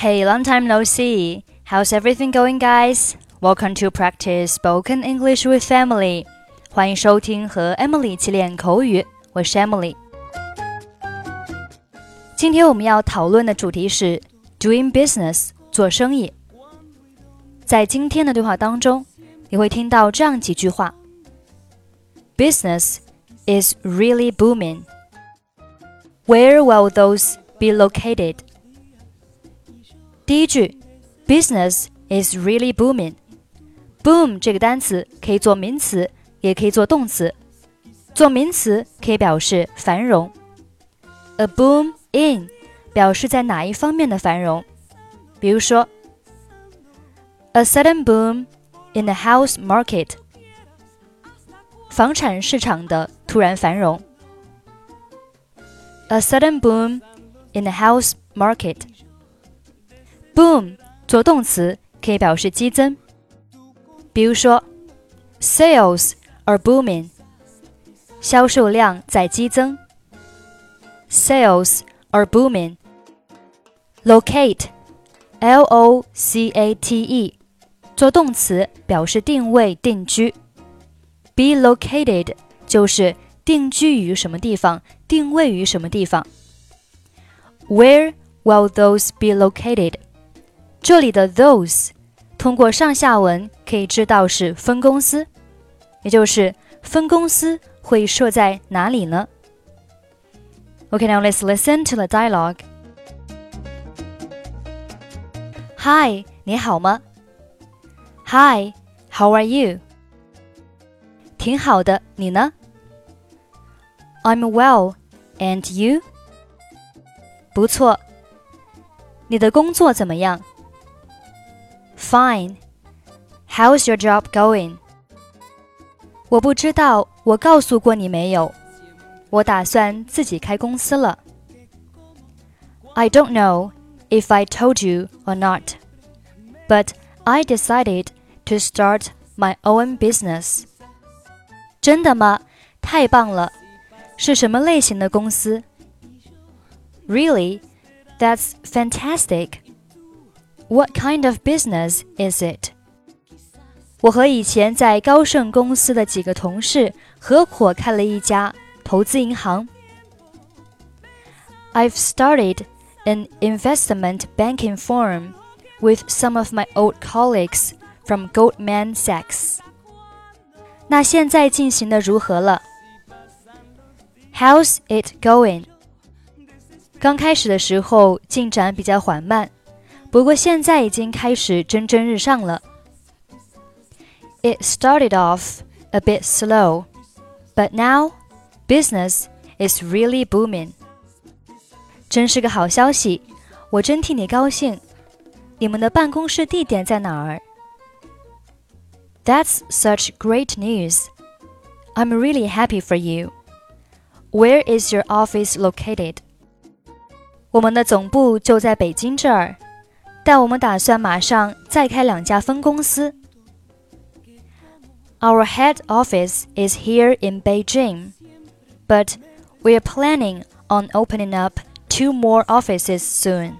Hey, long time no see. How's everything going, guys? Welcome to practice spoken English with Emily. 欢迎收听和 Emily doing business 做生意。在今天的对话当中，你会听到这样几句话：Business is really booming. Where will those be located? 第一句，business is really booming。boom 这个单词可以做名词，也可以做动词。做名词可以表示繁荣，a boom in 表示在哪一方面的繁荣。比如说，a sudden boom in the house market，房产市场的突然繁荣。a sudden boom in the house market。 Boom 做动词可以表示激增，比如说，Sales are booming，销售量在激增。Sales are booming。Locate，L O C A T E，做动词表示定位、定居。Be located 就是定居于什么地方，定位于什么地方。Where will those be located？ 这里的 those 通过上下文可以知道是分公司，也就是分公司会设在哪里呢？Okay, now let's listen to the dialogue. Hi，你好吗？Hi, how are you？挺好的，你呢？I'm well, and you？不错。你的工作怎么样 ？Fine. How's your job going? 我不知道，我告诉过你没有？我打算自己开公司了。I don't know if I told you or not, but I decided to start my own business. 真的吗？太棒了！是什么类型的公司？Really? That's fantastic. What kind of business is it? 我和以前在高盛公司的几个同事合伙开了一家投资银行。I've started an investment banking firm with some of my old colleagues from Goldman Sachs. 那现在进行的如何了？How's it going? 刚开始的时候进展比较缓慢。 不过现在已经开始蒸蒸日上了。It started off a bit slow, but now business is really booming. 真是个好消息，我真替你高兴。你们的办公室地点在哪儿？That's such great news. I'm really happy for you. Where is your office located? 我们的总部就在北京这儿。 但我们打算马上再开两家分公司。Our head office is here in Beijing, but we are planning on opening up two more offices soon.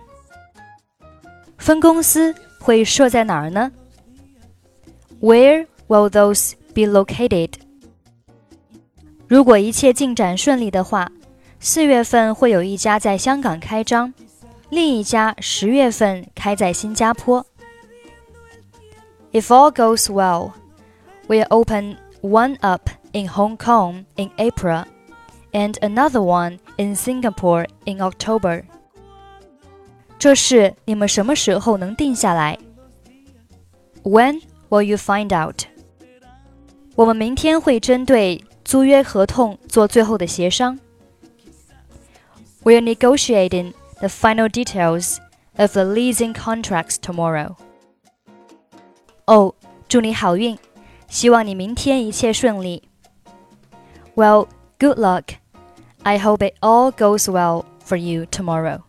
分公司会设在哪儿呢？Where will those be located? 如果一切进展顺利的话，四月份会有一家在香港开张。 另一家十月份开在新加坡。If all goes well, we'll open one up in Hong Kong in April and another one in Singapore in October. 这事你们什么时候能定下来？When will you find out? 我们明天会针对租约合同做最后的协商。We're negotiating the final details of the leasing contracts tomorrow. 哦，祝你好运，希望你明天一切顺利。Well, good luck. I hope it all goes well for you tomorrow.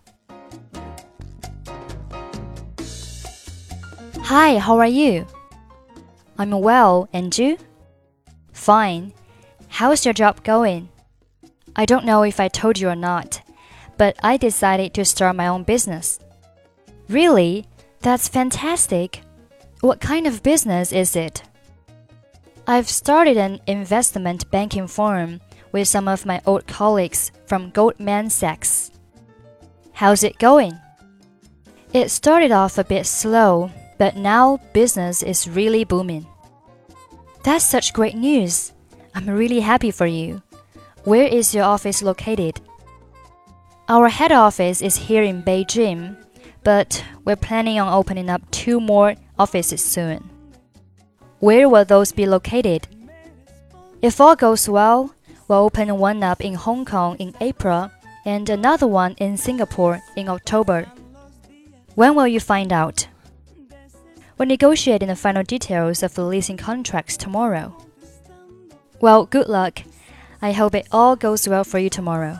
Hi, how are you? I'm well, and you? Fine. How's your job going? I don't know if I told you or not but I decided to start my own business. Really? That's fantastic. What kind of business is it? I've started an investment banking firm with some of my old colleagues from Goldman Sachs. How's it going? It started off a bit slow, but now business is really booming. That's such great news. I'm really happy for you. Where is your office located? Our head office is here in Beijing, but we're planning on opening up two more offices soon. Where will those be located? If all goes well, we'll open one up in Hong Kong in April and another one in Singapore in October. When will you find out? We're negotiating the final details of the leasing contracts tomorrow. Well, good luck. I hope it all goes well for you tomorrow.